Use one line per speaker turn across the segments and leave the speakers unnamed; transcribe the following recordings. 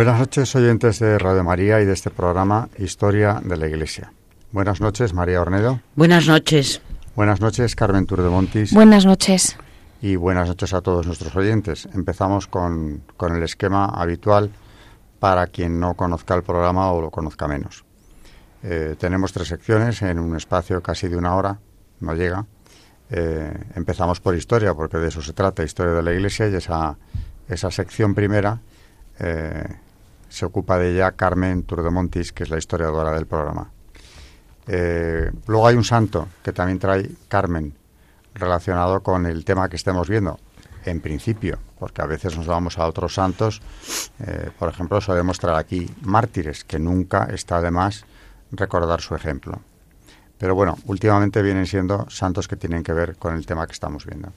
Buenas noches, oyentes de Radio María y de este programa Historia de la Iglesia. Buenas noches, María Ornedo.
Buenas noches.
Buenas noches, Carmen Montis.
Buenas noches.
Y buenas noches a todos nuestros oyentes. Empezamos con, con el esquema habitual para quien no conozca el programa o lo conozca menos. Eh, tenemos tres secciones en un espacio casi de una hora, no llega. Eh, empezamos por historia, porque de eso se trata, historia de la Iglesia, y esa, esa sección primera eh, se ocupa de ella Carmen Turdemontis, que es la historiadora del programa. Eh, luego hay un santo que también trae Carmen, relacionado con el tema que estemos viendo, en principio, porque a veces nos vamos a otros santos. Eh, por ejemplo, solemos traer aquí mártires, que nunca está de más recordar su ejemplo. Pero bueno, últimamente vienen siendo santos que tienen que ver con el tema que estamos viendo.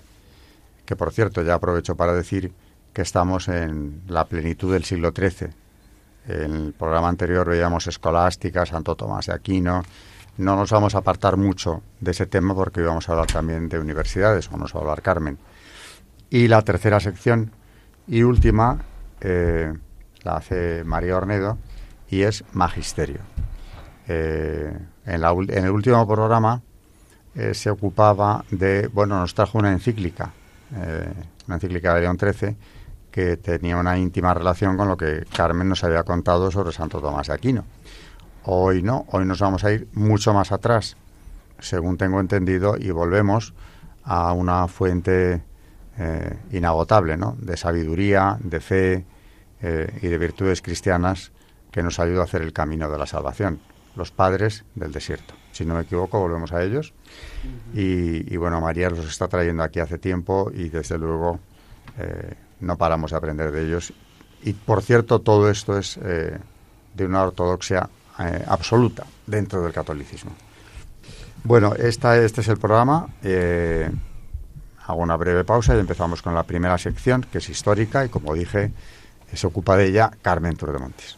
Que por cierto, ya aprovecho para decir que estamos en la plenitud del siglo XIII. En el programa anterior veíamos escolástica, Santo Tomás de Aquino. No nos vamos a apartar mucho de ese tema porque hoy vamos a hablar también de universidades, o nos va a hablar Carmen. Y la tercera sección y última eh, la hace María Ornedo y es Magisterio. Eh, en, el último programa eh, se ocupaba de, bueno, nos trajo una encíclica, una encíclica de León XIII, que tenía una íntima relación con lo que Carmen nos había contado sobre Santo Tomás de Aquino. Hoy no, hoy nos vamos a ir mucho más atrás, según tengo entendido, y volvemos a una fuente eh, inagotable, ¿no? De sabiduría, de fe eh, y de virtudes cristianas que nos ayuda a hacer el camino de la salvación. Los padres del desierto. Si no me equivoco, volvemos a ellos. y, bueno, María los está trayendo aquí hace tiempo y desde luego eh, no paramos de aprender de ellos. Y por cierto, todo esto es eh, de una ortodoxia eh, absoluta dentro del catolicismo. Bueno, esta, este es el programa. Eh, hago una breve pausa y empezamos con la primera sección, que es histórica, y como dije, se ocupa de ella Carmen Turdemontes.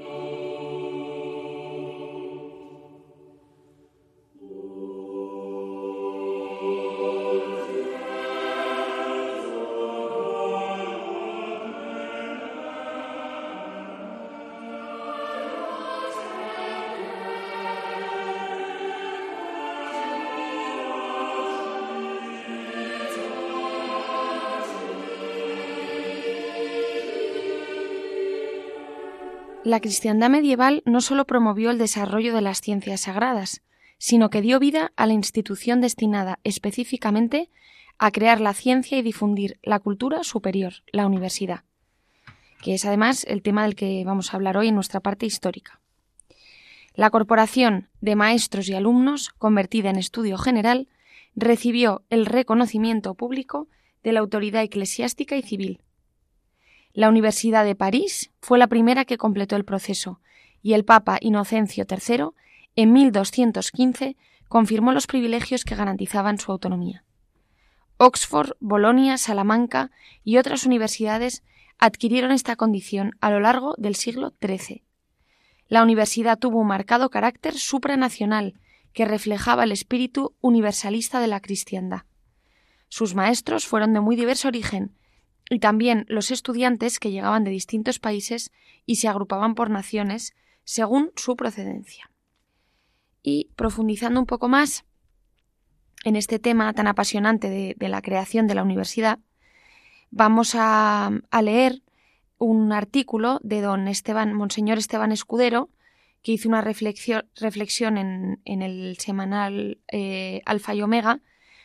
La cristiandad medieval no sólo promovió el desarrollo de las ciencias sagradas, sino que dio vida a la institución destinada específicamente a crear la ciencia y difundir la cultura superior, la universidad, que es además el tema del que vamos a hablar hoy en nuestra parte histórica. La Corporación de Maestros y Alumnos, convertida en estudio general, recibió el reconocimiento público de la autoridad eclesiástica y civil, la Universidad de París fue la primera que completó el proceso y el Papa Inocencio III, en 1215, confirmó los privilegios que garantizaban su autonomía. Oxford, Bolonia, Salamanca y otras universidades adquirieron esta condición a lo largo del siglo XIII. La universidad tuvo un marcado carácter supranacional que reflejaba el espíritu universalista de la cristiandad. Sus maestros fueron de muy diverso origen, y también los estudiantes que llegaban de distintos países y se agrupaban por naciones según su procedencia. Y profundizando un poco más en este tema tan apasionante de, la creación de la universidad, vamos a, leer un artículo de don Esteban, Monseñor Esteban Escudero, que hizo una reflexión, en, el semanal eh, Alfa y Omega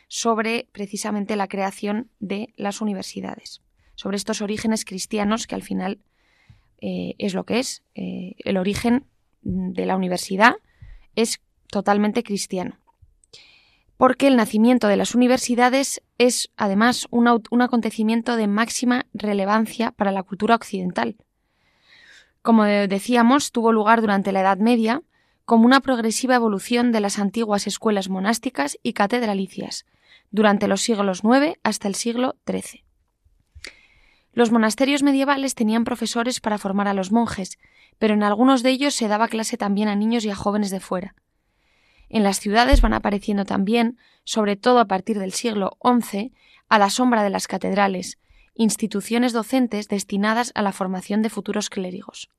sobre precisamente la creación de las universidades, sobre estos orígenes cristianos que al final eh, es lo que es. Eh, el origen de la universidad es totalmente cristiano. Porque el nacimiento de las universidades es además un, un acontecimiento de máxima relevancia para la cultura occidental. Como decíamos, tuvo lugar durante la Edad Media como una progresiva evolución de las antiguas escuelas monásticas y catedralicias, durante los siglos IX hasta el siglo XIII. Los monasterios medievales tenían profesores para formar a los monjes, pero en algunos de ellos se daba clase también a niños y a jóvenes de fuera. En las ciudades van apareciendo también, sobre todo a partir del siglo XI, a la sombra de las catedrales, instituciones docentes destinadas a la formación de futuros clérigos.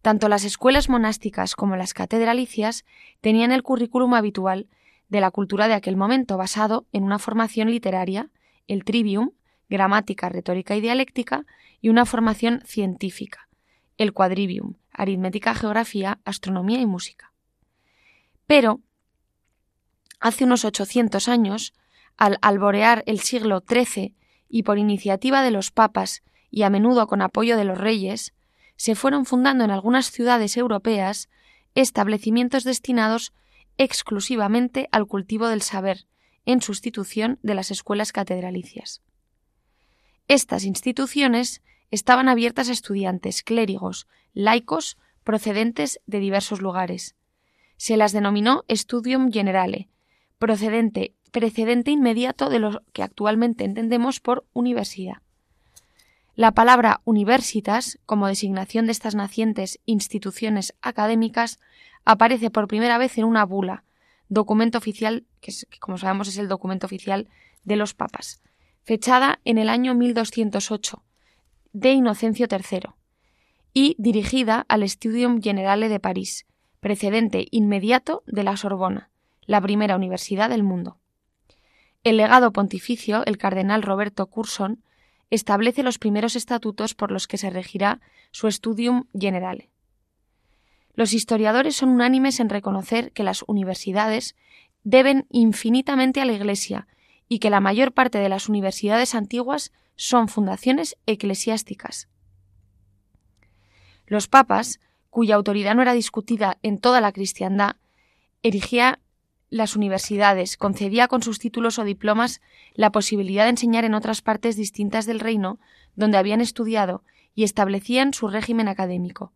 Tanto las escuelas monásticas como las catedralicias tenían el currículum habitual de la cultura de aquel momento, basado en una formación literaria, el trivium, gramática, retórica y dialéctica, y una formación científica, el quadrivium, aritmética, geografía, astronomía y música. Pero, hace unos 800 años, al alborear el siglo XIII y por iniciativa de los papas y a menudo con apoyo de los reyes, se fueron fundando en algunas ciudades europeas establecimientos destinados exclusivamente al cultivo del saber, en sustitución de las escuelas catedralicias. Estas instituciones estaban abiertas a estudiantes, clérigos, laicos, procedentes de diversos lugares. Se las denominó Studium Generale, procedente, precedente inmediato de lo que actualmente entendemos por universidad. La palabra universitas, como designación de estas nacientes instituciones académicas, aparece por primera vez en una bula, documento oficial, que, como sabemos es el documento oficial de los papas, fechada en el año 1208, de Inocencio III, y dirigida al Studium Generale de París, precedente inmediato de la Sorbona, la primera universidad del mundo. El legado pontificio, el cardenal Roberto Curson, establece los primeros estatutos por los que se regirá su Studium Generale. Los historiadores son unánimes en reconocer que las universidades deben infinitamente a la Iglesia y que la mayor parte de las universidades antiguas son fundaciones eclesiásticas. Los papas, cuya autoridad no era discutida en toda la cristiandad, erigía las universidades, concedía con sus títulos o diplomas la posibilidad de enseñar en otras partes distintas del reino donde habían estudiado y establecían su régimen académico.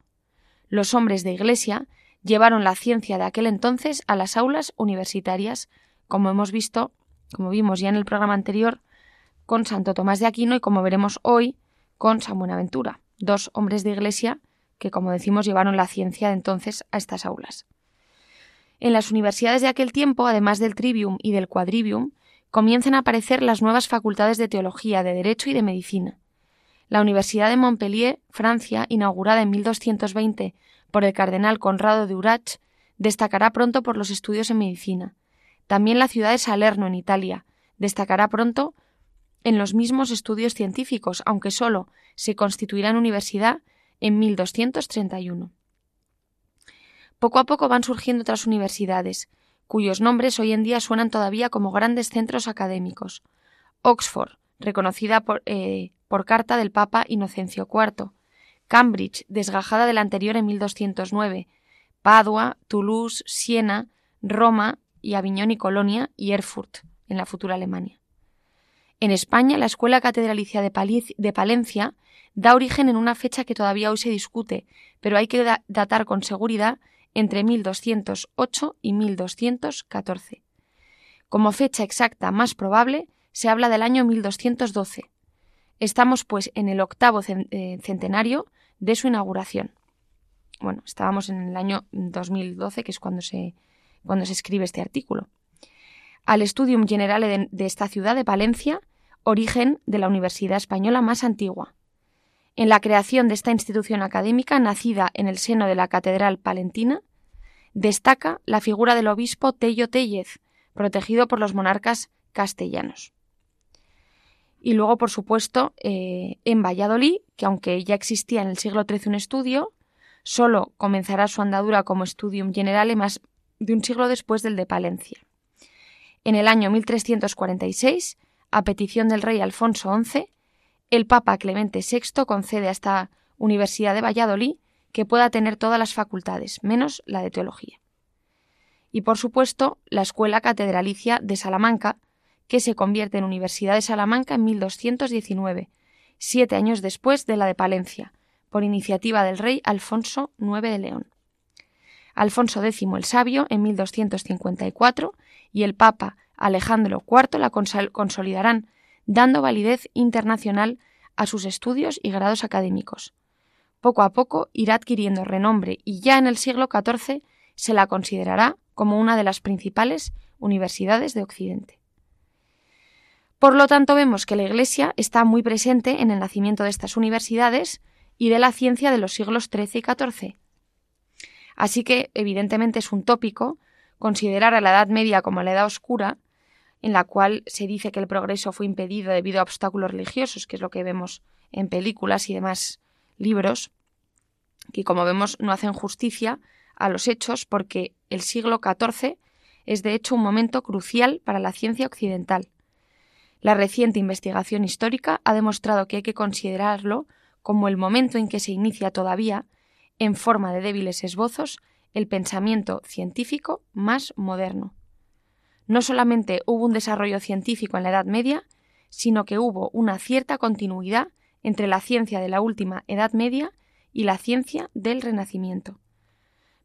Los hombres de Iglesia llevaron la ciencia de aquel entonces a las aulas universitarias, como hemos visto, como vimos ya en el programa anterior, con Santo Tomás de Aquino y como veremos hoy con San Buenaventura, dos hombres de Iglesia que, como decimos, llevaron la ciencia de entonces a estas aulas. En las universidades de aquel tiempo, además del trivium y del quadrivium, comienzan a aparecer las nuevas facultades de teología, de derecho y de medicina. La Universidad de Montpellier, Francia, inaugurada en 1220 por el cardenal Conrado de Urach, destacará pronto por los estudios en medicina. También la ciudad de Salerno, en Italia, destacará pronto en los mismos estudios científicos, aunque sólo se constituirá en universidad en 1231. Poco a poco van surgiendo otras universidades, cuyos nombres hoy en día suenan todavía como grandes centros académicos. Oxford, reconocida por, eh, carta del Papa Inocencio IV, Cambridge, desgajada de la anterior en 1209, Padua, Toulouse, Siena, Roma y Aviñón y Colonia y Erfurt, en la futura Alemania. En España, la Escuela Catedralicia de, Palencia da origen en una fecha que todavía hoy se discute, pero hay que datar con seguridad entre 1208 y 1214. Como fecha exacta más probable, se habla del año 1212. Estamos, pues, en el octavo eh, centenario de su inauguración. Bueno, estábamos en el año 2012, que es cuando se, cuando se escribe este artículo. Al Studium Generale de, esta ciudad de Palencia, origen de la Universidad Española más antigua. En la creación de esta institución académica, nacida en el seno de la Catedral Palentina, destaca la figura del obispo Tello Tellez, protegido por los monarcas castellanos. Y luego, por supuesto, eh, en Valladolid, que aunque ya existía en el siglo XIII un estudio, solo comenzará su andadura como Studium Generale más de un siglo después del de Palencia. En el año 1346, a petición del rey Alfonso XI, el Papa Clemente VI concede a esta Universidad de Valladolid que pueda tener todas las facultades, menos la de teología. Y por supuesto, la Escuela Catedralicia de Salamanca, que se convierte en Universidad de Salamanca en 1219, siete años después de la de Palencia, por iniciativa del rey Alfonso IX de León. Alfonso X el Sabio en 1254 y el Papa Alejandro IV la consolidarán, dando validez internacional a sus estudios y grados académicos. Poco a poco irá adquiriendo renombre y ya en el siglo XIV se la considerará como una de las principales universidades de Occidente. Por lo tanto, vemos que la Iglesia está muy presente en el nacimiento de estas universidades y de la ciencia de los siglos XIII y XIV. Así que, evidentemente, es un tópico considerar a la Edad Media como la Edad Oscura, en la cual se dice que el progreso fue impedido debido a obstáculos religiosos, que es lo que vemos en películas y demás libros, que como vemos no hacen justicia a los hechos porque el siglo XIV es de hecho un momento crucial para la ciencia occidental. La reciente investigación histórica ha demostrado que hay que considerarlo como el momento en que se inicia todavía, en forma de débiles esbozos, el pensamiento científico más moderno. No solamente hubo un desarrollo científico en la Edad Media, sino que hubo una cierta continuidad entre la ciencia de la última Edad Media y la ciencia del Renacimiento.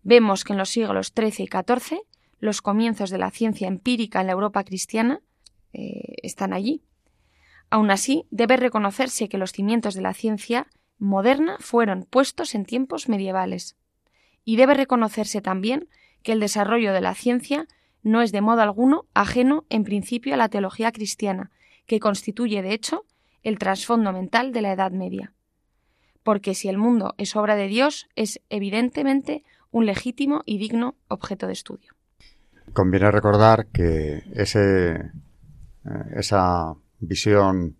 Vemos que en los siglos XIII y XIV los comienzos de la ciencia empírica en la Europa cristiana eh, están allí. Aún así, debe reconocerse que los cimientos de la ciencia moderna fueron puestos en tiempos medievales. Y debe reconocerse también que el desarrollo de la ciencia no es de modo alguno ajeno en principio a la teología cristiana, que constituye, de hecho, el trasfondo mental de la Edad Media. Porque si el mundo es obra de Dios, es evidentemente un legítimo y digno objeto de estudio.
Conviene recordar que eh, esa visión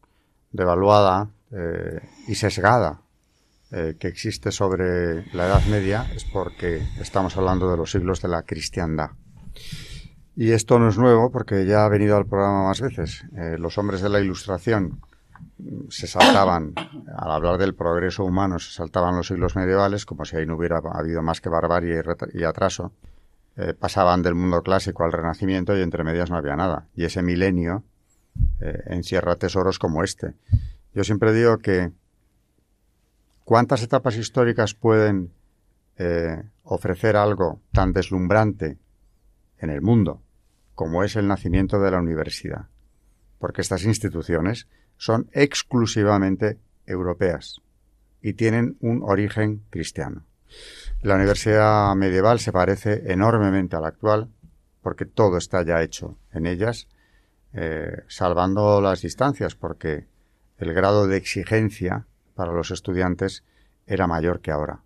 devaluada eh, y sesgada eh, que existe sobre la Edad Media es porque estamos hablando de los siglos de la cristiandad. Y esto no es nuevo porque ya ha venido al programa más veces. los hombres de la Ilustración se saltaban, al hablar del progreso humano, se saltaban los siglos medievales, como si ahí no hubiera habido más que barbarie y, atraso. Eh, pasaban del mundo clásico al renacimiento y entre medias no había nada. Y ese milenio eh, encierra tesoros como este. Yo siempre digo que ¿cuántas etapas históricas pueden eh, ofrecer algo tan deslumbrante en el mundo como es el nacimiento de la universidad? Porque estas instituciones son exclusivamente europeas y tienen un origen cristiano. La universidad medieval se parece enormemente a la actual porque todo está ya hecho en ellas, eh, salvando las distancias porque el grado de exigencia para los estudiantes era mayor que ahora.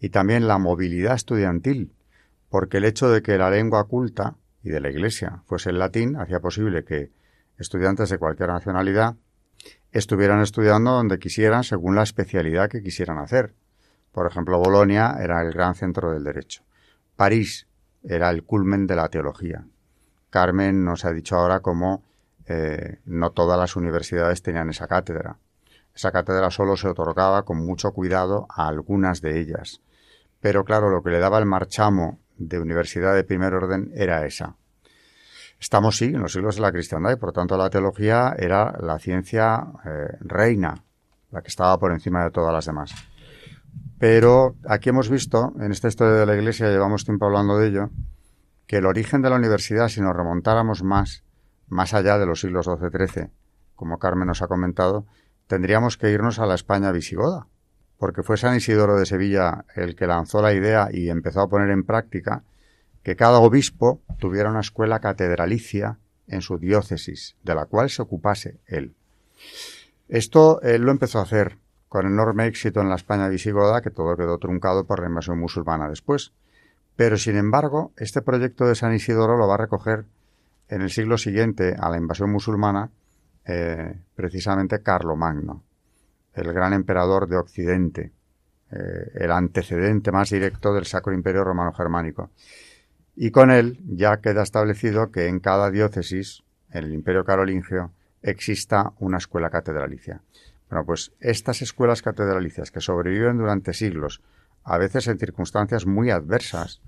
Y también la movilidad estudiantil, porque el hecho de que la lengua culta y de la Iglesia fuese el latín hacía posible que estudiantes de cualquier nacionalidad estuvieran estudiando donde quisieran según la especialidad que quisieran hacer. Por ejemplo, Bolonia era el gran centro del derecho. París era el culmen de la teología. Carmen nos ha dicho ahora cómo eh, no todas las universidades tenían esa cátedra. Esa cátedra solo se otorgaba con mucho cuidado a algunas de ellas. Pero claro, lo que le daba el marchamo de universidad de primer orden era esa. Estamos, sí, en los siglos de la cristiandad y por tanto la teología era la ciencia eh, reina, la que estaba por encima de todas las demás. Pero aquí hemos visto, en esta historia de la Iglesia, llevamos tiempo hablando de ello, que el origen de la universidad, si nos remontáramos más, más allá de los siglos XII-XIII, como Carmen nos ha comentado, tendríamos que irnos a la España visigoda, porque fue San Isidoro de Sevilla el que lanzó la idea y empezó a poner en práctica que cada obispo tuviera una escuela catedralicia en su diócesis, de la cual se ocupase él. Esto él lo empezó a hacer con enorme éxito en la España visigoda, que todo quedó truncado por la invasión musulmana después. Pero, sin embargo, este proyecto de San Isidoro lo va a recoger en el siglo siguiente a la invasión musulmana eh, precisamente Carlomagno, el gran emperador de Occidente, eh, el antecedente más directo del Sacro Imperio Romano Germánico. Y con él ya queda establecido que en cada diócesis, en el Imperio Carolingio, exista una escuela catedralicia. Bueno, pues estas escuelas catedralicias que sobreviven durante siglos, a veces en circunstancias muy adversas,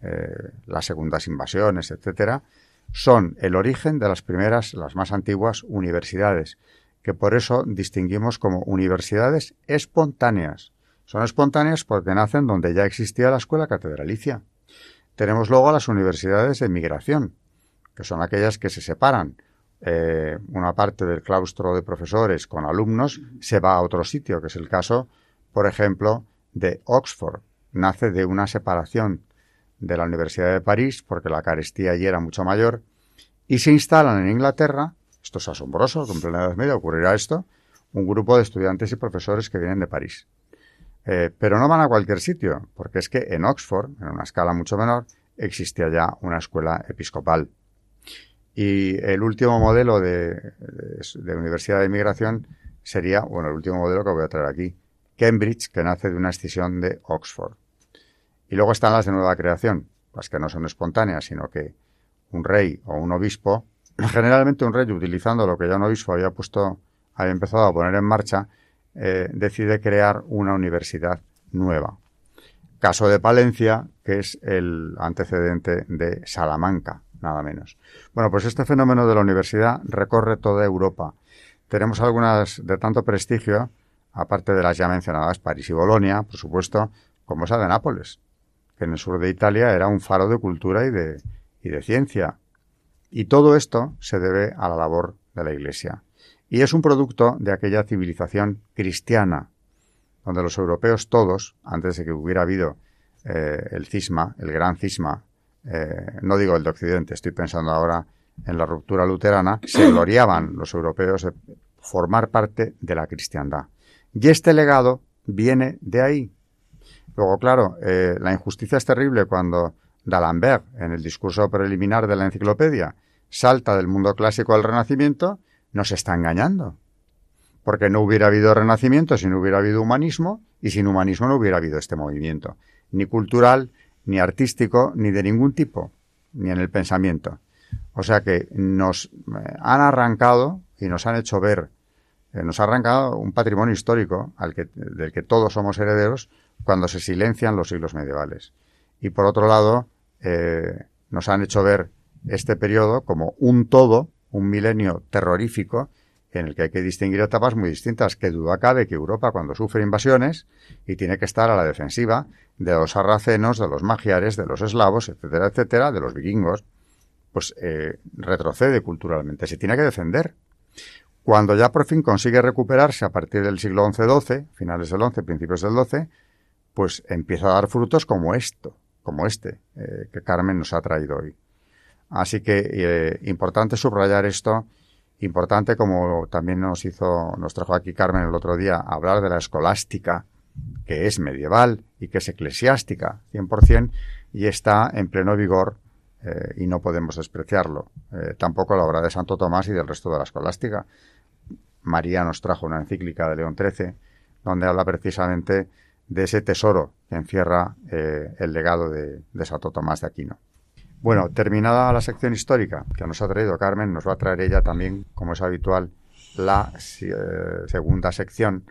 eh, las segundas invasiones, etcétera, son el origen de las primeras, las más antiguas universidades, que por eso distinguimos como universidades espontáneas. Son espontáneas porque nacen donde ya existía la escuela catedralicia. Tenemos luego las universidades de migración, que son aquellas que se separan. Eh, una parte del claustro de profesores con alumnos se va a otro sitio, que es el caso, por ejemplo, de Oxford. Nace de una separación de la Universidad de París, porque la carestía allí era mucho mayor, y se instalan en Inglaterra, esto es asombroso, en plena Edad Media ocurrirá esto, un grupo de estudiantes y profesores que vienen de París. Eh, pero no van a cualquier sitio, porque es que en Oxford, en una escala mucho menor, existía ya una escuela episcopal. Y el último modelo de, universidad de inmigración sería, bueno, el último modelo que voy a traer aquí, Cambridge, que nace de una escisión de Oxford. Y luego están las de nueva creación, las que no son espontáneas, sino que un rey o un obispo, generalmente un rey utilizando lo que ya un obispo había puesto, había empezado a poner en marcha, eh, decide crear una universidad nueva. Caso de Palencia, que es el antecedente de Salamanca, nada menos. Bueno, pues este fenómeno de la universidad recorre toda Europa. Tenemos algunas de tanto prestigio, aparte de las ya mencionadas París y Bolonia, por supuesto, como esa de Nápoles, que en el sur de Italia era un faro de cultura y de, y de ciencia. Y todo esto se debe a la labor de la Iglesia y es un producto de aquella civilización cristiana, donde los europeos todos, antes de que hubiera habido eh, el cisma, el gran cisma, eh, no digo el de Occidente, estoy pensando ahora en la ruptura luterana, se gloriaban los europeos de formar parte de la cristiandad. Y este legado viene de ahí. Luego, claro, eh, la injusticia es terrible cuando D'Alembert, en el discurso preliminar de la enciclopedia, salta del mundo clásico al Renacimiento nos está engañando. Porque no hubiera habido renacimiento si no hubiera habido humanismo y sin humanismo no hubiera habido este movimiento, ni cultural, ni artístico, ni de ningún tipo, ni en el pensamiento. O sea que nos eh, han arrancado y nos han hecho ver, eh, nos ha arrancado un patrimonio histórico al que, del que todos somos herederos cuando se silencian los siglos medievales. Y por otro lado, eh, nos han hecho ver este periodo como un todo un milenio terrorífico en el que hay que distinguir etapas muy distintas, que duda cabe que Europa cuando sufre invasiones y tiene que estar a la defensiva de los sarracenos, de los magiares, de los eslavos, etcétera, etcétera, de los vikingos, pues eh, retrocede culturalmente, se tiene que defender. Cuando ya por fin consigue recuperarse a partir del siglo XI-XII, finales del XI, principios del XII, pues empieza a dar frutos como esto, como este, eh, que Carmen nos ha traído hoy. Así que eh, importante subrayar esto, importante como también nos hizo, nos trajo aquí Carmen el otro día, hablar de la escolástica, que es medieval y que es eclesiástica, 100%, y está en pleno vigor eh, y no podemos despreciarlo. Tampoco la obra de Santo Tomás y del resto de la escolástica. María nos trajo una encíclica de León XIII, donde habla precisamente de ese tesoro que encierra el legado de Santo Tomás de Aquino. Bueno, terminada la sección histórica que nos ha traído Carmen, nos va a traer ella también, como es habitual, la eh, segunda sección,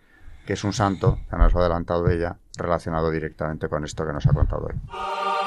que es un santo, que nos ha adelantado ella, relacionado directamente con esto que nos ha contado hoy.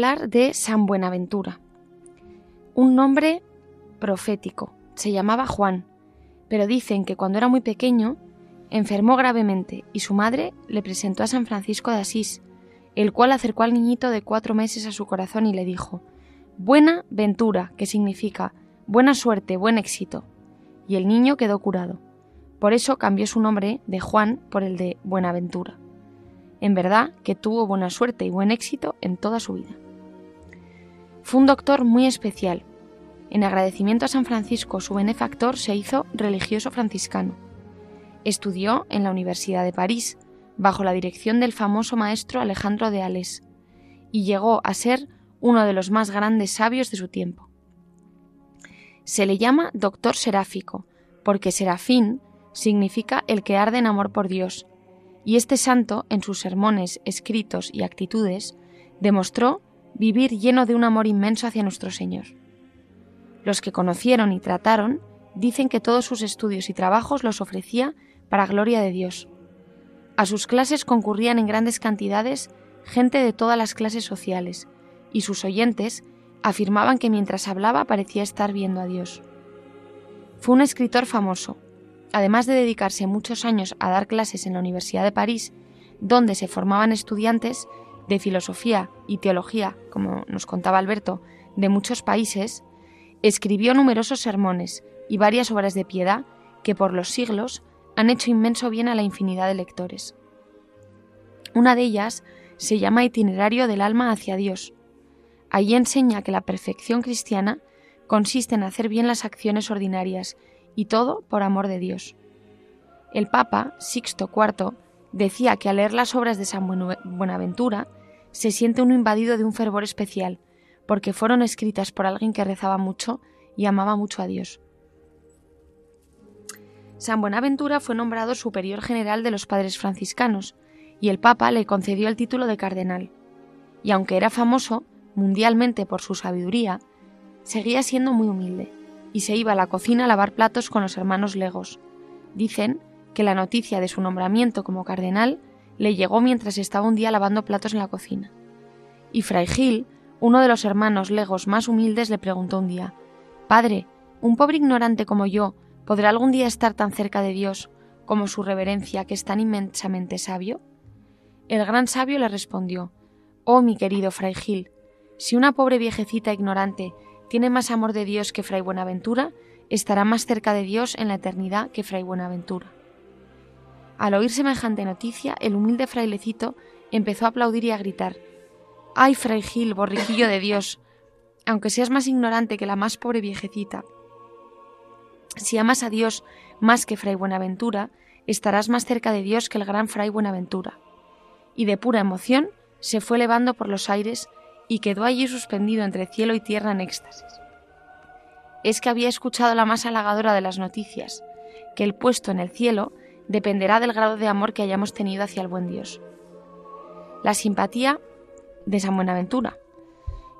De San Buenaventura, un nombre profético. Se llamaba Juan, pero dicen que cuando era muy pequeño enfermó gravemente y su madre le presentó a San Francisco de Asís, el cual acercó al niñito de cuatro meses a su corazón y le dijo, Buena ventura, que significa buena suerte, buen éxito. Y el niño quedó curado. Por eso cambió su nombre de Juan por el de Buenaventura. En verdad que tuvo buena suerte y buen éxito en toda su vida. Fue un doctor muy especial. En agradecimiento a San Francisco, su benefactor, se hizo religioso franciscano. Estudió en la Universidad de París, bajo la dirección del famoso maestro Alejandro de Ales, y llegó a ser uno de los más grandes sabios de su tiempo. Se le llama doctor seráfico, porque serafín significa el que arde en amor por Dios, y este santo, en sus sermones, escritos y actitudes, demostró vivir lleno de un amor inmenso hacia nuestro Señor. Los que conocieron y trataron dicen que todos sus estudios y trabajos los ofrecía para gloria de Dios. A sus clases concurrían en grandes cantidades gente de todas las clases sociales, y sus oyentes afirmaban que mientras hablaba parecía estar viendo a Dios. Fue un escritor famoso, además de dedicarse muchos años a dar clases en la Universidad de París, donde se formaban estudiantes de filosofía y teología, como nos contaba Alberto, de muchos países, escribió numerosos sermones y varias obras de piedad que por los siglos han hecho inmenso bien a la infinidad de lectores. Una de ellas se llama Itinerario del alma hacia Dios. Allí enseña que la perfección cristiana consiste en hacer bien las acciones ordinarias y todo por amor de Dios. El Papa, Sixto IV, decía que al leer las obras de San Buenaventura se siente uno invadido de un fervor especial, porque fueron escritas por alguien que rezaba mucho y amaba mucho a Dios. San Buenaventura fue nombrado superior general de los padres franciscanos, y el Papa le concedió el título de cardenal. Y aunque era famoso mundialmente por su sabiduría, seguía siendo muy humilde y se iba a la cocina a lavar platos con los hermanos Legos. Dicen que la noticia de su nombramiento como cardenal le llegó mientras estaba un día lavando platos en la cocina. Y Fray Gil, uno de los hermanos Legos más humildes, le preguntó un día Padre, ¿un pobre ignorante como yo podrá algún día estar tan cerca de Dios como su reverencia, que es tan inmensamente sabio? El gran sabio le respondió Oh, mi querido Fray Gil, si una pobre viejecita ignorante tiene más amor de Dios que Fray Buenaventura, estará más cerca de Dios en la eternidad que Fray Buenaventura. Al oír semejante noticia, el humilde frailecito empezó a aplaudir y a gritar ¡Ay, Fray Gil, borriquillo de Dios! Aunque seas más ignorante que la más pobre viejecita, si amas a Dios más que Fray Buenaventura, estarás más cerca de Dios que el gran Fray Buenaventura. Y de pura emoción se fue elevando por los aires y quedó allí suspendido entre cielo y tierra en éxtasis. Es que había escuchado la más halagadora de las noticias, que el puesto en el cielo dependerá del grado de amor que hayamos tenido hacia el buen Dios. La simpatía de San Buenaventura.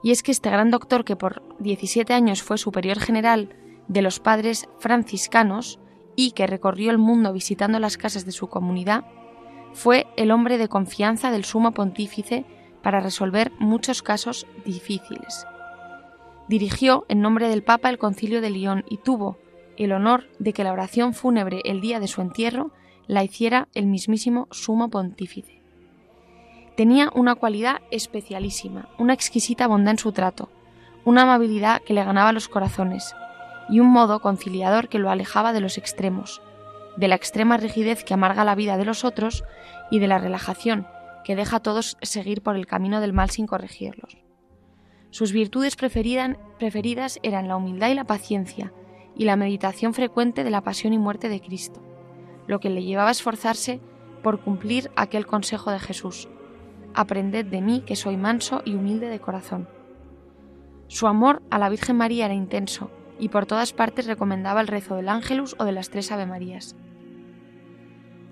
Y es que este gran doctor que por 17 años fue superior general de los padres franciscanos y que recorrió el mundo visitando las casas de su comunidad, fue el hombre de confianza del sumo pontífice para resolver muchos casos difíciles. Dirigió en nombre del Papa el concilio de Lyon y tuvo el honor de que la oración fúnebre el día de su entierro la hiciera el mismísimo sumo pontífice. Tenía una cualidad especialísima, una exquisita bondad en su trato, una amabilidad que le ganaba los corazones y un modo conciliador que lo alejaba de los extremos, de la extrema rigidez que amarga la vida de los otros y de la relajación que deja a todos seguir por el camino del mal sin corregirlos. Sus virtudes preferidas eran la humildad y la paciencia, y la meditación frecuente de la pasión y muerte de Cristo, lo que le llevaba a esforzarse por cumplir aquel consejo de Jesús. Aprended de mí que soy manso y humilde de corazón. Su amor a la Virgen María era intenso y por todas partes recomendaba el rezo del Ángelus o de las tres Ave Marías.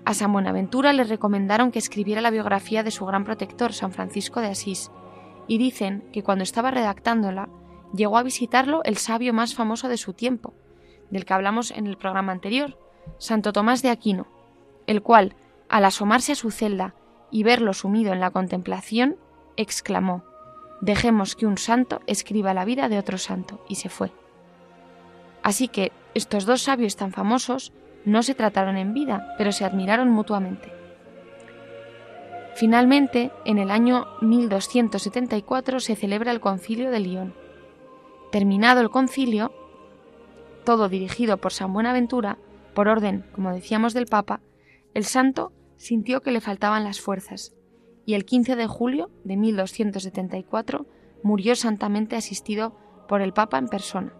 A San Buenaventura le recomendaron que escribiera la biografía de su gran protector, San Francisco de Asís, y dicen que cuando estaba redactándola, llegó a visitarlo el sabio más famoso de su tiempo, del que hablamos en el programa anterior, Santo Tomás de Aquino, el cual, al asomarse a su celda y verlo sumido en la contemplación, exclamó Dejemos que un santo escriba la vida de otro santo, y se fue. Así que estos dos sabios tan famosos no se trataron en vida, pero se admiraron mutuamente. Finalmente, en el año 1274 se celebra el concilio de Lyon. Terminado el concilio, todo dirigido por San Buenaventura, por orden, como decíamos, del Papa, el santo sintió que le faltaban las fuerzas, y el 15 de julio de 1274 murió santamente asistido por el Papa en persona.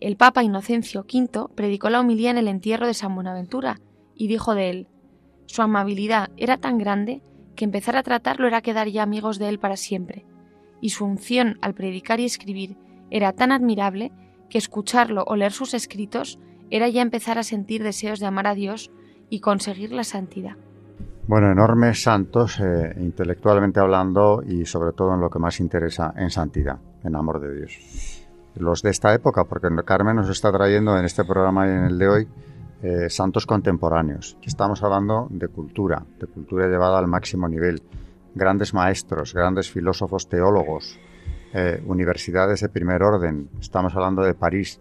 El Papa Inocencio V predicó la homilía en el entierro de San Buenaventura y dijo de él, su amabilidad era tan grande que empezar a tratarlo era quedar ya amigos de él para siempre, y su unción al predicar y escribir era tan admirable escucharlo o leer sus escritos era ya empezar a sentir deseos de amar a Dios y conseguir la santidad.
Bueno, enormes santos, eh, intelectualmente hablando y sobre todo en lo que más interesa, en santidad, en amor de Dios. Los de esta época, porque Carmen nos está trayendo en este programa y en el de hoy eh, santos contemporáneos. Estamos hablando de cultura, de cultura llevada al máximo nivel. Grandes maestros, grandes filósofos teólogos, eh, universidades de primer orden. Estamos hablando de París.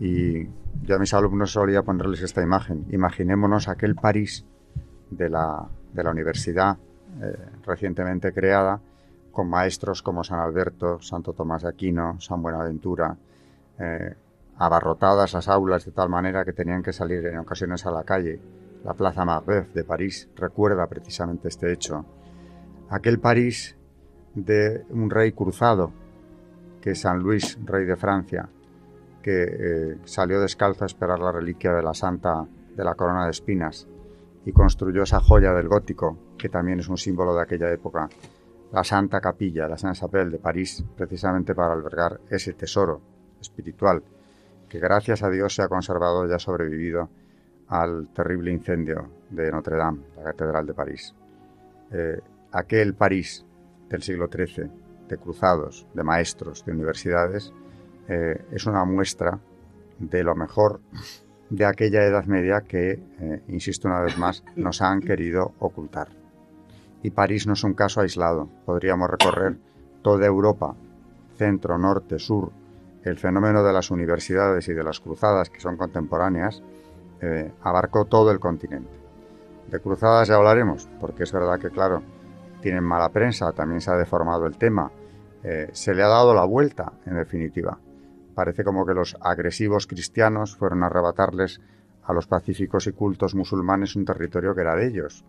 Y yo a mis alumnos solía ponerles esta imagen. Imaginémonos aquel París de la, de la universidad eh, recientemente creada, con maestros como San Alberto, Santo Tomás de Aquino, San Buenaventura, eh, abarrotadas las aulas de tal manera que tenían que salir en ocasiones a la calle. La Plaza Marbeuf de París recuerda precisamente este hecho. Aquel París de un rey cruzado, que es San Luis, rey de Francia, que eh, salió descalzo a esperar la reliquia de la Santa de la Corona de Espinas y construyó esa joya del gótico, que también es un símbolo de aquella época, la Santa Capilla, la Saint-Chapelle de París, precisamente para albergar ese tesoro espiritual que gracias a Dios se ha conservado y ha sobrevivido al terrible incendio de Notre Dame, la Catedral de París. Eh, aquel París del siglo XIII, de cruzados, de maestros, de universidades, eh, es una muestra de lo mejor de aquella Edad Media que, eh, insisto una vez más, nos han querido ocultar. Y París no es un caso aislado. Podríamos recorrer toda Europa, centro, norte, sur, el fenómeno de las universidades y de las cruzadas, que son contemporáneas, eh, abarcó todo el continente. De cruzadas ya hablaremos, porque es verdad que, claro, tienen mala prensa, también se ha deformado el tema, eh, se le ha dado la vuelta, en definitiva. Parece como que los agresivos cristianos fueron a arrebatarles a los pacíficos y cultos musulmanes un territorio que era de ellos.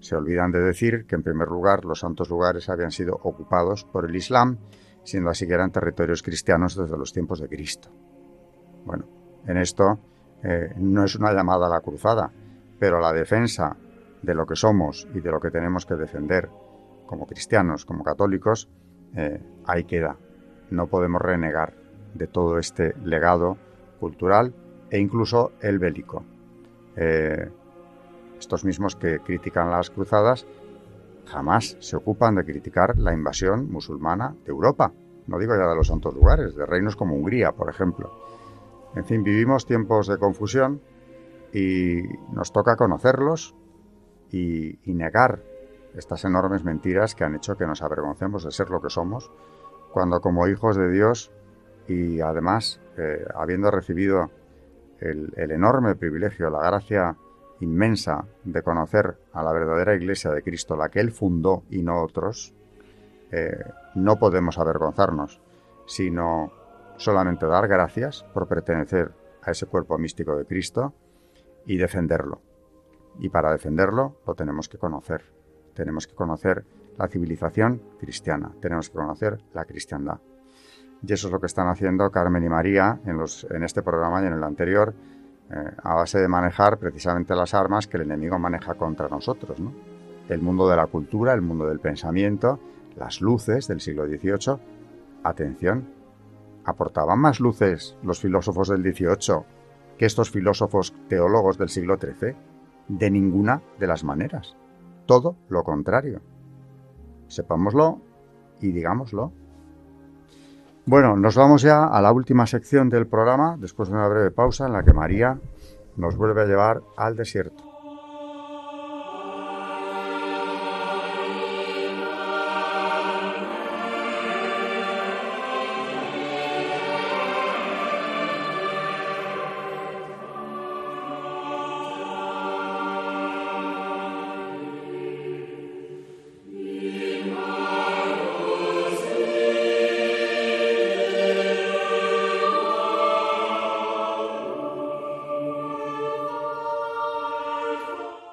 Se olvidan de decir que, en primer lugar, los santos lugares habían sido ocupados por el Islam siendo así que eran territorios cristianos desde los tiempos de Cristo. Bueno, en esto eh, no es una llamada a la cruzada, pero la defensa de lo que somos y de lo que tenemos que defender como cristianos, como católicos, eh, ahí queda. No podemos renegar de todo este legado cultural e incluso el bélico. Eh, estos mismos que critican las cruzadas jamás se ocupan de criticar la invasión musulmana de Europa. No digo ya de los santos lugares, de reinos como Hungría, por ejemplo. En fin, vivimos tiempos de confusión y nos toca conocerlos y, negar estas enormes mentiras que han hecho que nos avergoncemos de ser lo que somos, cuando como hijos de Dios y además eh, habiendo recibido el, enorme privilegio, la gracia inmensa de conocer a la verdadera iglesia de Cristo, la que Él fundó y no otros, eh, no podemos avergonzarnos, sino solamente dar gracias por pertenecer a ese cuerpo místico de Cristo y defenderlo. Y para defenderlo lo tenemos que conocer. Tenemos que conocer la civilización cristiana, tenemos que conocer la cristiandad. Y eso es lo que están haciendo Carmen y María en, los, en este programa y en el anterior, a base de manejar precisamente las armas que el enemigo maneja contra nosotros, ¿no? El mundo de la cultura, el mundo del pensamiento, las luces del siglo XVIII. Atención, aportaban más luces los filósofos del XVIII que estos filósofos teólogos del siglo XIII. De ninguna de las maneras. Todo lo contrario. Sepámoslo y digámoslo. Bueno, nos vamos ya a la última sección del programa, después de una breve pausa en la que María nos vuelve a llevar al desierto.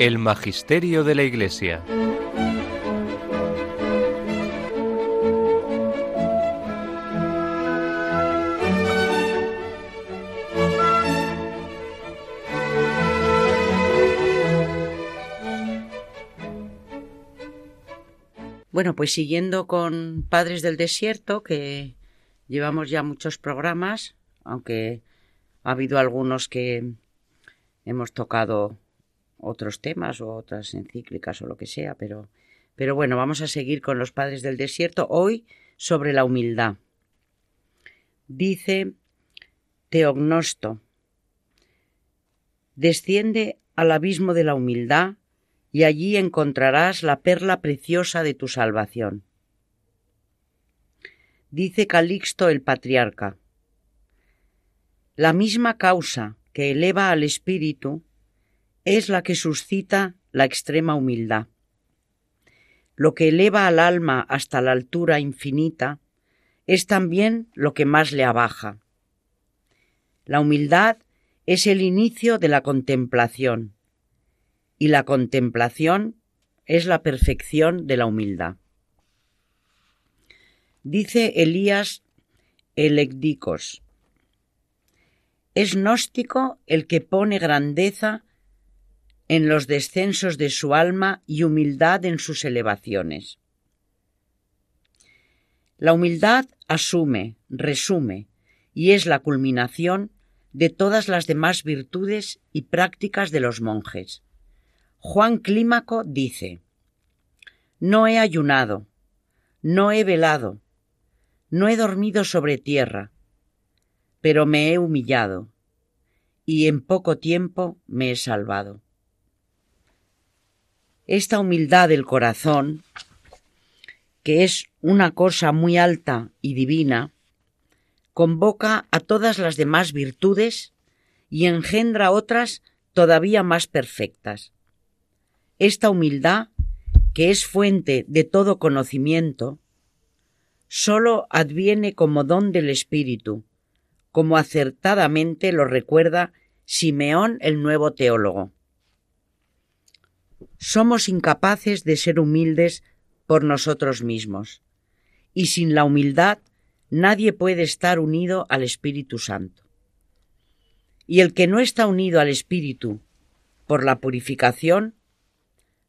El Magisterio de la Iglesia.
Bueno, pues siguiendo con Padres del Desierto, que llevamos ya muchos programas, aunque ha habido algunos que hemos tocado otros temas o otras encíclicas o lo que sea, pero, pero bueno, vamos a seguir con los padres del desierto hoy sobre la humildad. Dice Teognosto, desciende al abismo de la humildad y allí encontrarás la perla preciosa de tu salvación. Dice Calixto el patriarca, la misma causa que eleva al espíritu es la que suscita la extrema humildad. Lo que eleva al alma hasta la altura infinita es también lo que más le abaja. La humildad es el inicio de la contemplación y la contemplación es la perfección de la humildad. Dice Elías Elecdicos, es gnóstico el que pone grandeza en los descensos de su alma y humildad en sus elevaciones. La humildad asume, resume y es la culminación de todas las demás virtudes y prácticas de los monjes. Juan Clímaco dice, No he ayunado, no he velado, no he dormido sobre tierra, pero me he humillado, y en poco tiempo me he salvado. Esta humildad del corazón, que es una cosa muy alta y divina, convoca a todas las demás virtudes y engendra otras todavía más perfectas. Esta humildad, que es fuente de todo conocimiento, sólo adviene como don del Espíritu, como acertadamente lo recuerda Simeón el nuevo teólogo somos incapaces de ser humildes por nosotros mismos. Y sin la humildad nadie puede estar unido al Espíritu Santo. Y el que no está unido al Espíritu por la purificación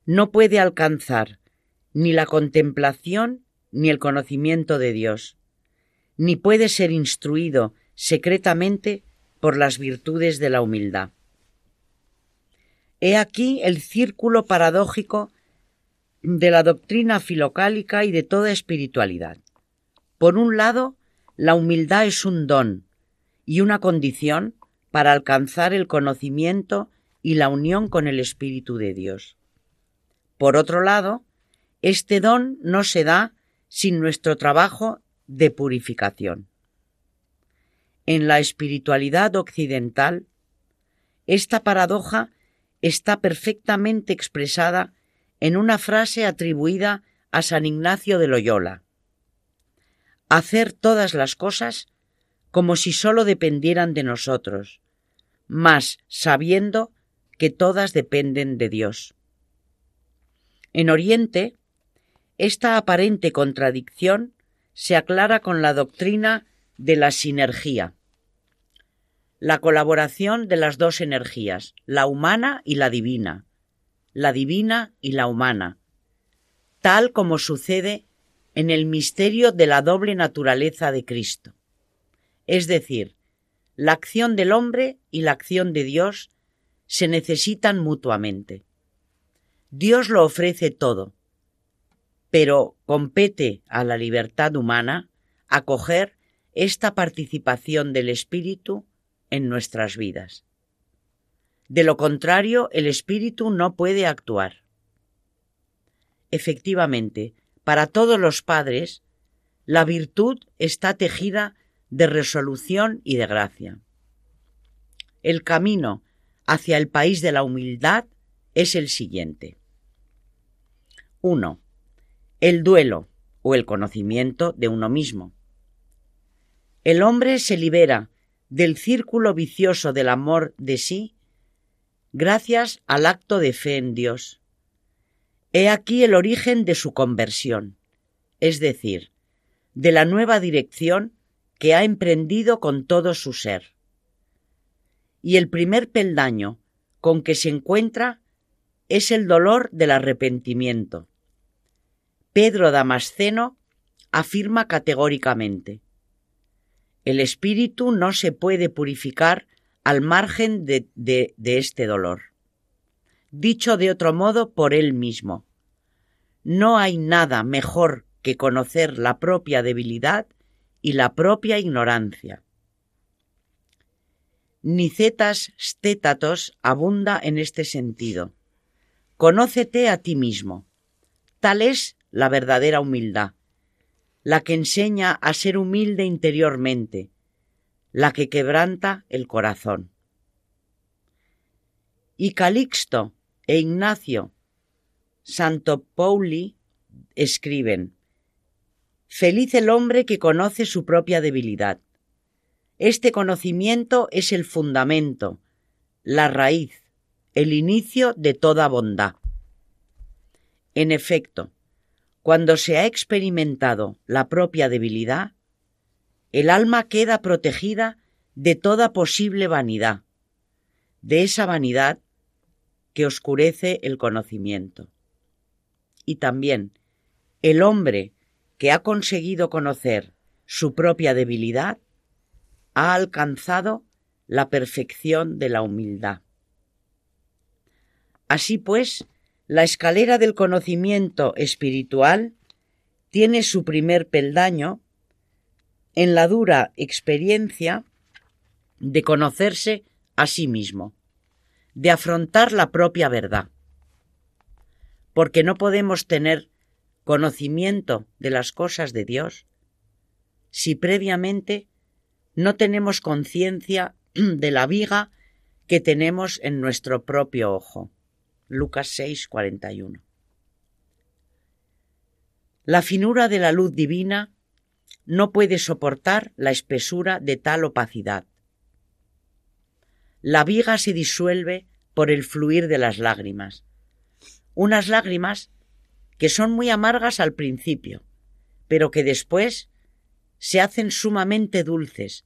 no puede alcanzar ni la contemplación ni el conocimiento de Dios, ni puede ser instruido secretamente por las virtudes de la humildad. He aquí el círculo paradójico de la doctrina filocálica y de toda espiritualidad. Por un lado, la humildad es un don y una condición para alcanzar el conocimiento y la unión con el Espíritu de Dios. Por otro lado, Este don no se da sin nuestro trabajo de purificación. En la espiritualidad occidental, esta paradoja está perfectamente expresada en una frase atribuida a San Ignacio de Loyola. Hacer todas las cosas como si sólo dependieran de nosotros, mas sabiendo que todas dependen de Dios. En Oriente, esta aparente contradicción se aclara con la doctrina de la sinergia, la colaboración de las dos energías, la humana y la divina, la divina y la humana, tal como sucede en el misterio de la doble naturaleza de Cristo. Es decir, la acción del hombre y la acción de Dios se necesitan mutuamente. Dios lo ofrece todo, pero compete a la libertad humana acoger esta participación del Espíritu en nuestras vidas. De lo contrario, el Espíritu no puede actuar. Efectivamente, para todos los padres, la virtud está tejida de resolución y de gracia. El camino hacia el país de la humildad es el siguiente. 1. El duelo o el conocimiento de uno mismo. El hombre se libera del círculo vicioso del amor de sí gracias al acto de fe en Dios. He aquí el origen de su conversión, es decir, de la nueva dirección que ha emprendido con todo su ser. Y el primer peldaño con que se encuentra es el dolor del arrepentimiento. Pedro Damasceno afirma categóricamente, el espíritu no se puede purificar al margen de, este dolor. Dicho de otro modo por él mismo, no hay nada mejor que conocer la propia debilidad y la propia ignorancia. Nicetas stétatos abunda en este sentido. Conócete a ti mismo. Tal es la verdadera humildad, la que enseña a ser humilde interiormente, la que quebranta el corazón. Y Calixto e Ignacio Santo Pauli escriben, Feliz el hombre que conoce su propia debilidad. Este conocimiento es el fundamento, la raíz, el inicio de toda bondad. En efecto, cuando se ha experimentado la propia debilidad, el alma queda protegida de toda posible vanidad, de esa vanidad que oscurece el conocimiento. Y también el hombre que ha conseguido conocer su propia debilidad ha alcanzado la perfección de la humildad. Así pues, la escalera del conocimiento espiritual tiene su primer peldaño en la dura experiencia de conocerse a sí mismo, de afrontar la propia verdad. Porque no podemos tener conocimiento de las cosas de Dios si previamente no tenemos conciencia de la viga que tenemos en nuestro propio ojo. Lucas 6, 41. La finura de la luz divina no puede soportar la espesura de tal opacidad. La viga se disuelve por el fluir de las lágrimas. Unas lágrimas que son muy amargas al principio, pero que después se hacen sumamente dulces,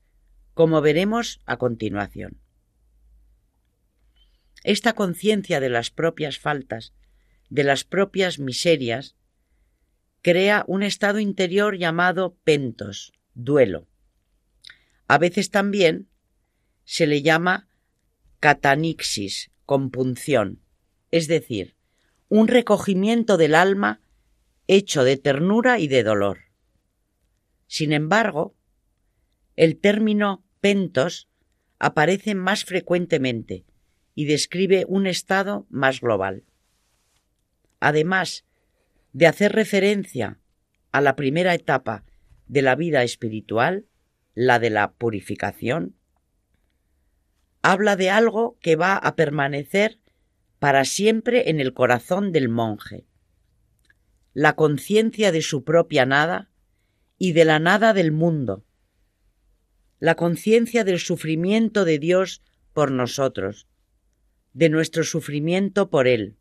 como veremos a continuación. Esta conciencia de las propias faltas, de las propias miserias, crea un estado interior llamado pentos, duelo. A veces también se le llama catanixis, compunción, es decir, un recogimiento del alma hecho de ternura y de dolor. Sin embargo, el término pentos aparece más frecuentemente y describe un estado más global. Además de hacer referencia a la primera etapa de la vida espiritual, la de la purificación, habla de algo que va a permanecer para siempre en el corazón del monje, la conciencia de su propia nada y de la nada del mundo, la conciencia del sufrimiento de Dios por nosotros, de nuestro sufrimiento por Él,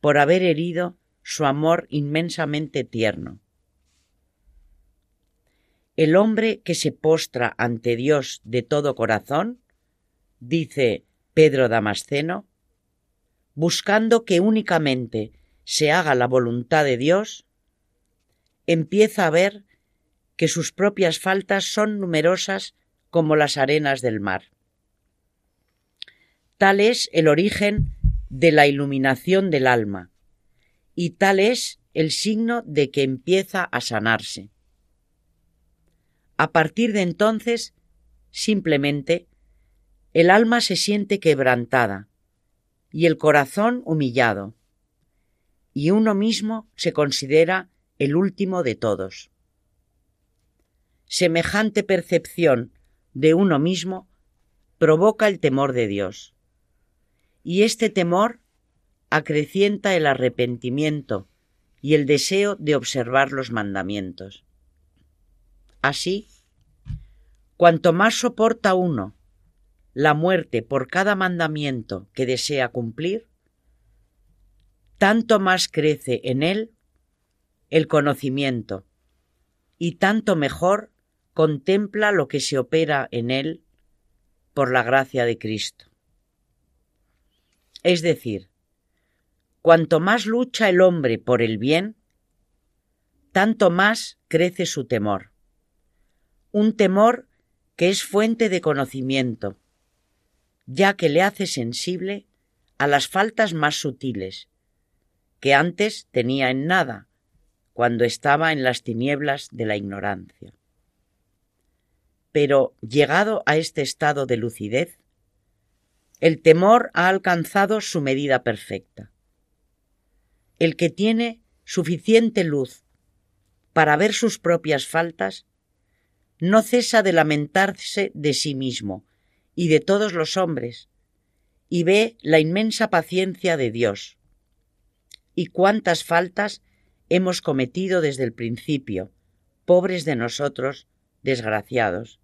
por haber herido su amor inmensamente tierno. El hombre que se postra ante Dios de todo corazón, dice Pedro Damasceno, buscando que únicamente se haga la voluntad de Dios, empieza a ver que sus propias faltas son numerosas como las arenas del mar. Tal es el origen de la iluminación del alma, y tal es el signo de que empieza a sanarse. A partir de entonces, simplemente, el alma se siente quebrantada y el corazón humillado, y uno mismo se considera el último de todos. Semejante percepción de uno mismo provoca el temor de Dios, y este temor acrecienta el arrepentimiento y el deseo de observar los mandamientos. Así, cuanto más soporta uno la muerte por cada mandamiento que desea cumplir, tanto más crece en él el conocimiento y tanto mejor contempla lo que se opera en él por la gracia de Cristo. Es decir, cuanto más lucha el hombre por el bien, tanto más crece su temor. Un temor que es fuente de conocimiento, ya que le hace sensible a las faltas más sutiles, que antes tenía en nada, cuando estaba en las tinieblas de la ignorancia. Pero, llegado a este estado de lucidez, el temor ha alcanzado su medida perfecta. El que tiene suficiente luz para ver sus propias faltas, no cesa de lamentarse de sí mismo y de todos los hombres, y ve la inmensa paciencia de Dios. Y cuántas faltas hemos cometido desde el principio, pobres de nosotros, desgraciados,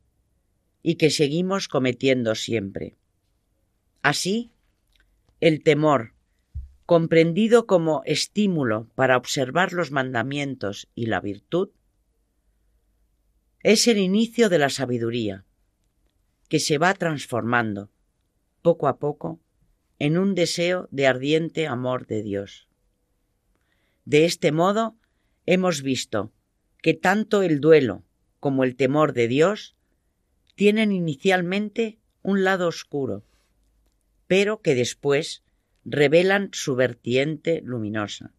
y que seguimos cometiendo siempre. Así, el temor, comprendido como estímulo para observar los mandamientos y la virtud, es el inicio de la sabiduría, que se va transformando, poco a poco, en un deseo de ardiente amor de Dios. De este modo, hemos visto que tanto el duelo como el temor de Dios tienen inicialmente un lado oscuro, pero que después revelan su vertiente luminosa.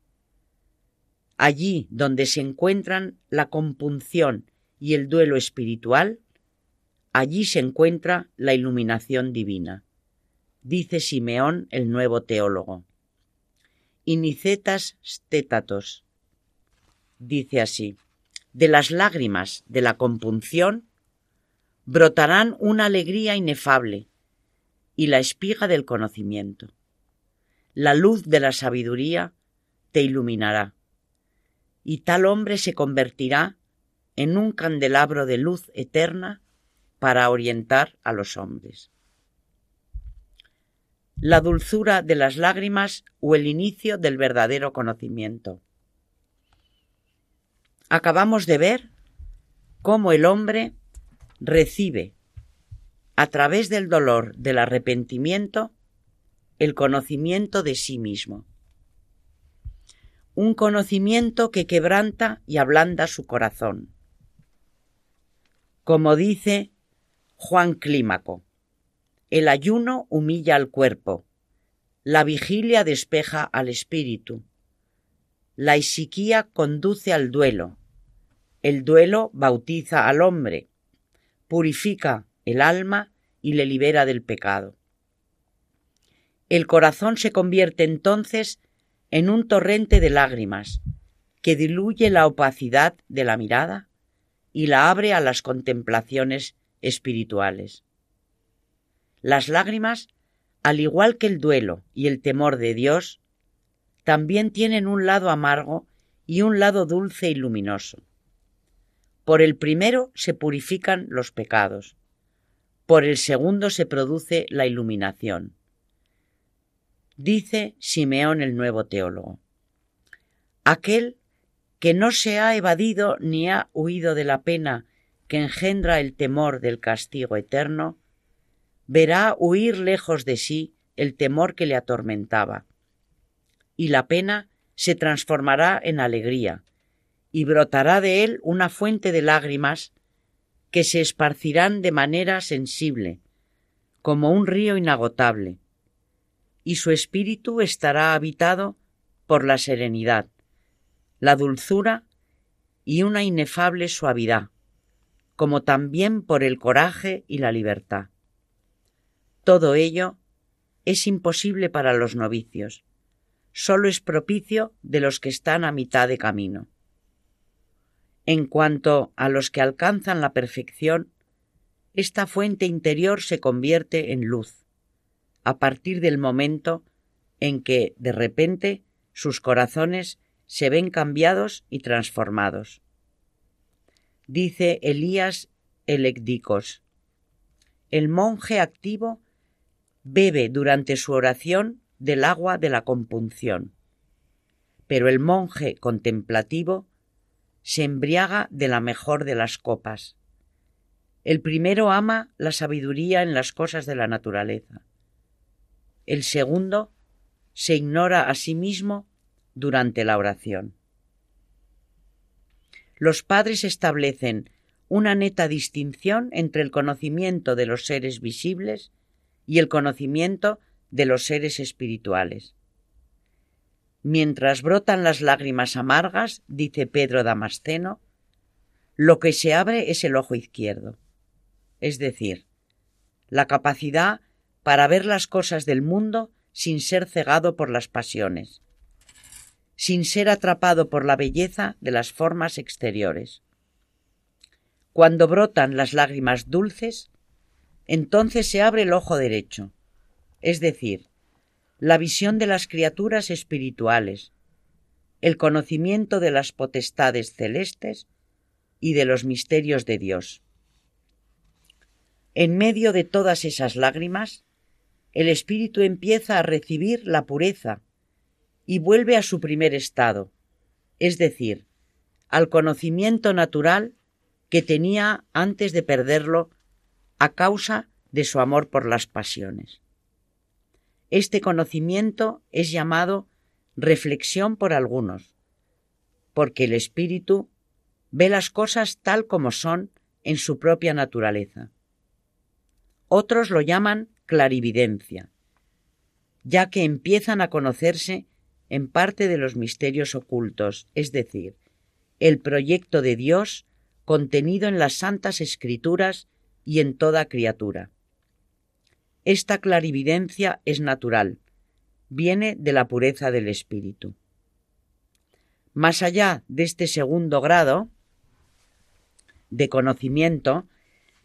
Allí donde se encuentran la compunción y el duelo espiritual, allí se encuentra la iluminación divina, dice Simeón el nuevo teólogo. Inicetas stetatos, dice así, de las lágrimas de la compunción brotarán una alegría inefable y la espiga del conocimiento. La luz de la sabiduría te iluminará, y tal hombre se convertirá en un candelabro de luz eterna para orientar a los hombres. La dulzura de las lágrimas o el inicio del verdadero conocimiento. Acabamos de ver cómo el hombre recibe a través del dolor del arrepentimiento el conocimiento de sí mismo. Un conocimiento que quebranta y ablanda su corazón. Como dice Juan Clímaco, el ayuno humilla al cuerpo, la vigilia despeja al espíritu, la isiquía conduce al duelo, el duelo bautiza al hombre, purifica el alma y le libera del pecado. El corazón se convierte entonces en un torrente de lágrimas, que diluye la opacidad de la mirada y la abre a las contemplaciones espirituales. Las lágrimas, al igual que el duelo y el temor de Dios, también tienen un lado amargo y un lado dulce y luminoso. Por el primero se purifican los pecados, por el segundo se produce la iluminación. Dice Simeón el nuevo teólogo. Aquel que no se ha evadido ni ha huido de la pena que engendra el temor del castigo eterno, verá huir lejos de sí el temor que le atormentaba, y la pena se transformará en alegría, y brotará de él una fuente de lágrimas que se esparcirán de manera sensible, como un río inagotable, y su espíritu estará habitado por la serenidad, la dulzura y una inefable suavidad, como también por el coraje y la libertad. Todo ello es imposible para los novicios, solo es propicio de los que están a mitad de camino. En cuanto a los que alcanzan la perfección, esta fuente interior se convierte en luz, a partir del momento en que, de repente, sus corazones se ven cambiados y transformados. Dice Elías Elecdicos, el monje activo bebe durante su oración del agua de la compunción, pero el monje contemplativo se embriaga de la mejor de las copas. El primero ama la sabiduría en las cosas de la naturaleza. El segundo se ignora a sí mismo durante la oración. Los padres establecen una neta distinción entre el conocimiento de los seres visibles y el conocimiento de los seres espirituales. Mientras brotan las lágrimas amargas, dice Pedro Damasceno, lo que se abre es el ojo izquierdo, es decir, la capacidad para ver las cosas del mundo sin ser cegado por las pasiones, sin ser atrapado por la belleza de las formas exteriores. Cuando brotan las lágrimas dulces, entonces se abre el ojo derecho, es decir, la visión de las criaturas espirituales, el conocimiento de las potestades celestes y de los misterios de Dios. En medio de todas esas lágrimas, el espíritu empieza a recibir la pureza y vuelve a su primer estado, es decir, al conocimiento natural que tenía antes de perderlo a causa de su amor por las pasiones. Este conocimiento es llamado reflexión por algunos, porque el espíritu ve las cosas tal como son en su propia naturaleza. Otros lo llaman clarividencia, ya que empiezan a conocerse en parte de los misterios ocultos, es decir, el proyecto de Dios contenido en las santas escrituras y en toda criatura. Esta clarividencia es natural, viene de la pureza del espíritu. Más allá de este segundo grado de conocimiento,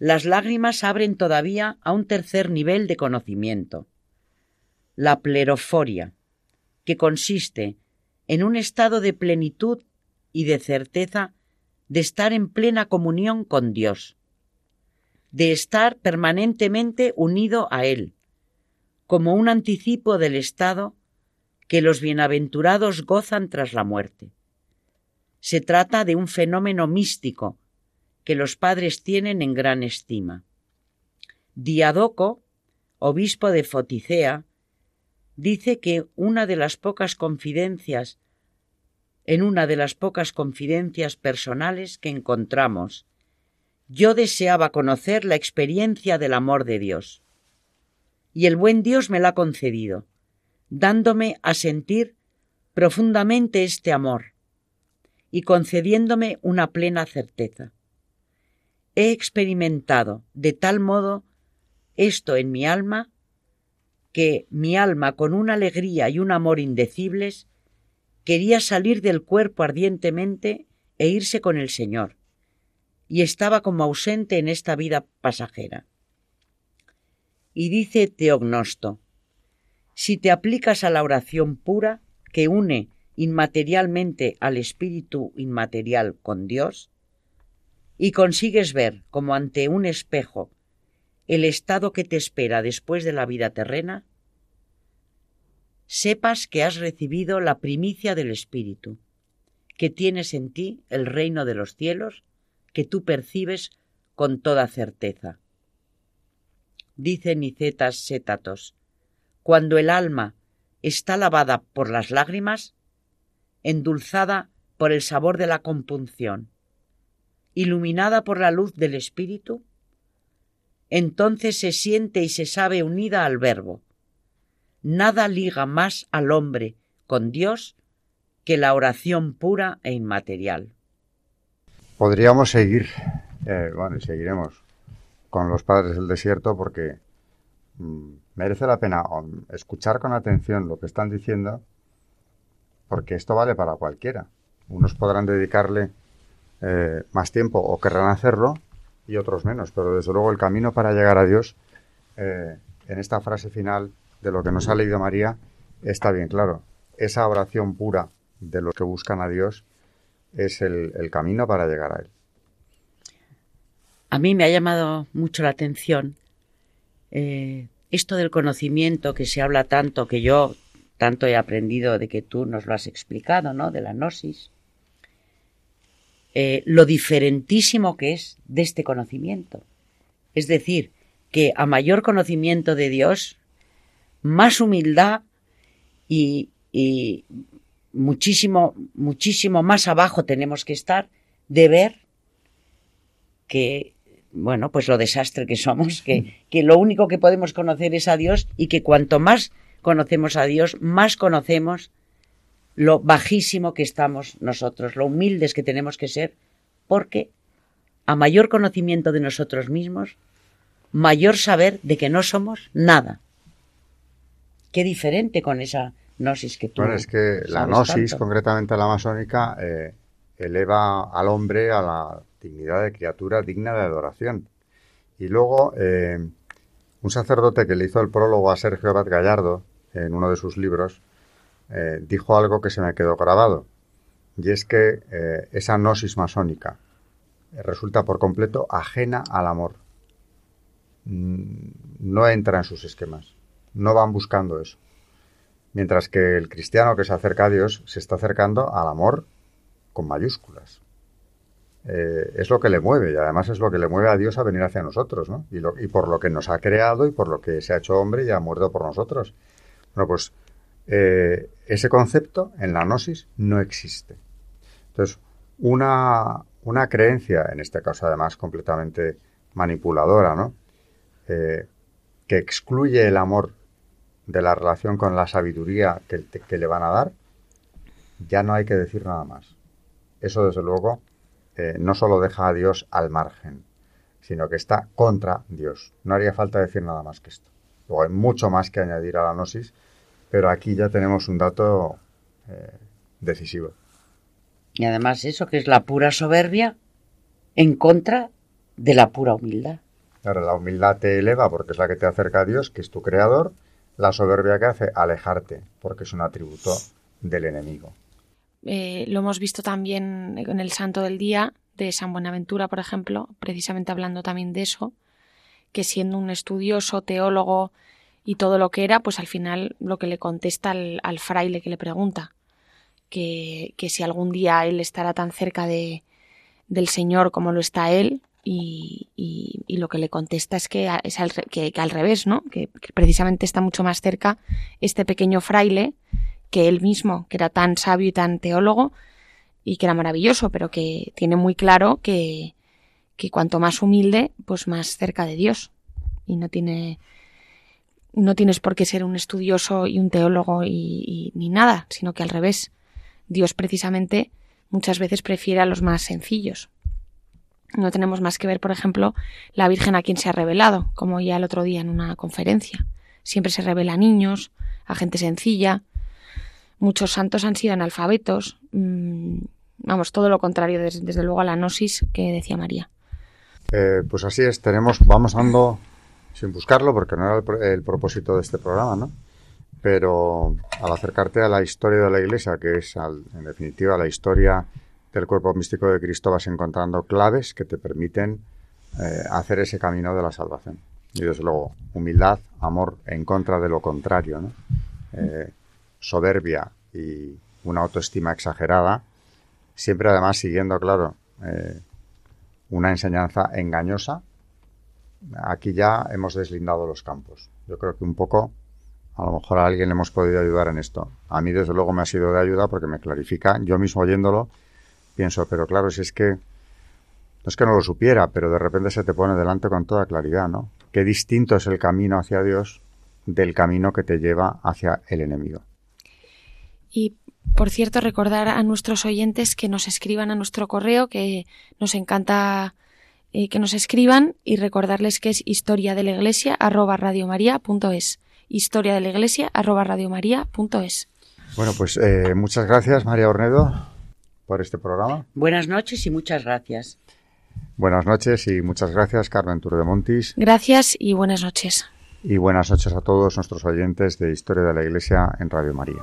las lágrimas abren todavía a un tercer nivel de conocimiento, la pleroforia, que consiste en un estado de plenitud y de certeza de estar en plena comunión con Dios, de estar permanentemente unido a Él, como un anticipo del estado que los bienaventurados gozan tras la muerte. Se trata de un fenómeno místico que los padres tienen en gran estima. Diadoco, obispo de Foticea, dice que una de las pocas confidencias, en una de las pocas confidencias personales que encontramos yo deseaba conocer la experiencia del amor de Dios. Y el buen Dios me la ha concedido, dándome a sentir profundamente este amor y concediéndome una plena certeza. He experimentado de tal modo esto en mi alma que mi alma con una alegría y un amor indecibles quería salir del cuerpo ardientemente e irse con el Señor, y estaba como ausente en esta vida pasajera. Y dice Teognosto, si te aplicas a la oración pura, que une inmaterialmente al espíritu inmaterial con Dios, y consigues ver, como ante un espejo, el estado que te espera después de la vida terrena, sepas que has recibido la primicia del Espíritu, que tienes en ti el reino de los cielos, que tú percibes con toda certeza. Dice Nicetas Sétatos, cuando el alma está lavada por las lágrimas, endulzada por el sabor de la compunción, iluminada por la luz del Espíritu, entonces se siente y se sabe unida al Verbo. Nada liga más al hombre con Dios que la oración pura e inmaterial.
Podríamos seguir, eh, bueno, y seguiremos con los padres del desierto porque mm, merece la pena escuchar con atención lo que están diciendo porque esto vale para cualquiera. Unos podrán dedicarle eh, más tiempo o querrán hacerlo y otros menos, pero desde luego el camino para llegar a Dios, eh, en esta frase final de lo que nos ha leído María, está bien claro. Esa oración pura de los que buscan a Dios es el, camino para llegar a Él.
A mí me ha llamado mucho la atención eh, esto del conocimiento que se habla tanto, que yo tanto he aprendido de que tú nos lo has explicado, ¿no? De la gnosis. Eh, lo diferentísimo que es de este conocimiento. Es decir, que a mayor conocimiento de Dios, más humildad y muchísimo, muchísimo más abajo tenemos que estar de ver que, bueno, pues lo desastre que somos, que, que lo único que podemos conocer es a Dios y que cuanto más conocemos a Dios, más conocemos lo bajísimo que estamos nosotros, lo humildes que tenemos que ser, porque a mayor conocimiento de nosotros mismos, mayor saber de que no somos nada. Qué diferente con esa gnosis que tú.
Bueno, es que la gnosis, concretamente la masónica, eh, eleva al hombre a la dignidad de criatura digna de adoración. Y luego, eh, un sacerdote que le hizo el prólogo a Sergio Abad Gallardo, en uno de sus libros, eh, dijo algo que se me quedó grabado, y es que esa gnosis masónica resulta por completo ajena al amor. Mm, no entra en sus esquemas, no van buscando eso. Mientras que el cristiano que se acerca a Dios se está acercando al amor con mayúsculas. Eh, es lo que le mueve y además es lo que le mueve a Dios a venir hacia nosotros, ¿no? Y, y, por lo que nos ha creado y por lo que se ha hecho hombre y ha muerto por nosotros. Bueno, pues eh, ese concepto en la gnosis no existe. Entonces, una, una, creencia, en este caso además completamente manipuladora, ¿no? Eh, que excluye el amor de la relación con la sabiduría que, que, le van a dar, ya no hay que decir nada más. Eso, desde luego, eh, no solo deja a Dios al margen, sino que está contra Dios. No haría falta decir nada más que esto. Luego hay mucho más que añadir a la gnosis, pero aquí ya tenemos un dato eh, decisivo.
Y además eso, que es la pura soberbia en contra de la pura humildad.
Claro, la humildad te eleva porque es la que te acerca a Dios, que es tu creador. La soberbia que hace, alejarte, porque es un atributo del enemigo.
Eh, lo hemos visto también en el Santo del Día de San Buenaventura, por ejemplo, precisamente hablando también de eso, que siendo un estudioso, teólogo y todo lo que era, pues al final lo que le contesta al, fraile que le pregunta, que, que, si algún día él estará tan cerca de, del Señor como lo está él, y, y, lo que le contesta es que es al, que, al revés, ¿no? Que, precisamente está mucho más cerca este pequeño fraile que él mismo, que era tan sabio y tan teólogo y que era maravilloso, pero que tiene muy claro que, que cuanto más humilde, pues más cerca de Dios. Y no tiene, no tienes por qué ser un estudioso y un teólogo y, ni nada, sino que al revés. Dios precisamente muchas veces prefiere a los más sencillos. No tenemos más que ver, por ejemplo, la Virgen a quien se ha revelado, como ya el otro día en una conferencia. Siempre se revela a niños, a gente sencilla. Muchos santos han sido analfabetos. Mm, vamos, todo lo contrario, desde, luego, a la gnosis que decía María.
Eh, pues así es, tenemos, vamos andando sin buscarlo, porque no era el, propósito de este programa, ¿no? Pero al acercarte a la historia de la Iglesia, que es, en definitiva, la historia del cuerpo místico de Cristo, vas encontrando claves que te permiten eh, hacer ese camino de la salvación. Y desde luego, humildad, amor en contra de lo contrario, ¿no? Eh, soberbia y una autoestima exagerada, siempre además siguiendo, claro, eh, una enseñanza engañosa. Aquí ya hemos deslindado los campos. Yo creo que un poco, a lo mejor a alguien le hemos podido ayudar en esto. A mí, desde luego, me ha sido de ayuda porque me clarifica. Yo mismo oyéndolo, pienso, pero claro, si es que no es que no lo supiera, pero de repente se te pone delante con toda claridad, ¿no? Qué distinto es el camino hacia Dios del camino que te lleva hacia el enemigo.
Y por cierto, recordar a nuestros oyentes que nos escriban a nuestro correo, que nos encanta eh, que nos escriban y recordarles que es historia de la iglesia arroba radiomaria.es. Historia de la iglesia arroba radiomaria.es.
Bueno, pues eh, muchas gracias, María Ornedo, por este programa.
Buenas noches y muchas gracias.
Buenas noches y muchas gracias, Carmen de Montis.
Gracias y buenas noches.
Y buenas noches a todos nuestros oyentes de Historia de la Iglesia en Radio María.